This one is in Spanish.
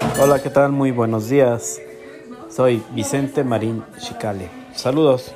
Hola, ¿qué tal? Muy buenos días. Soy Vicente Marín Chicale. Saludos.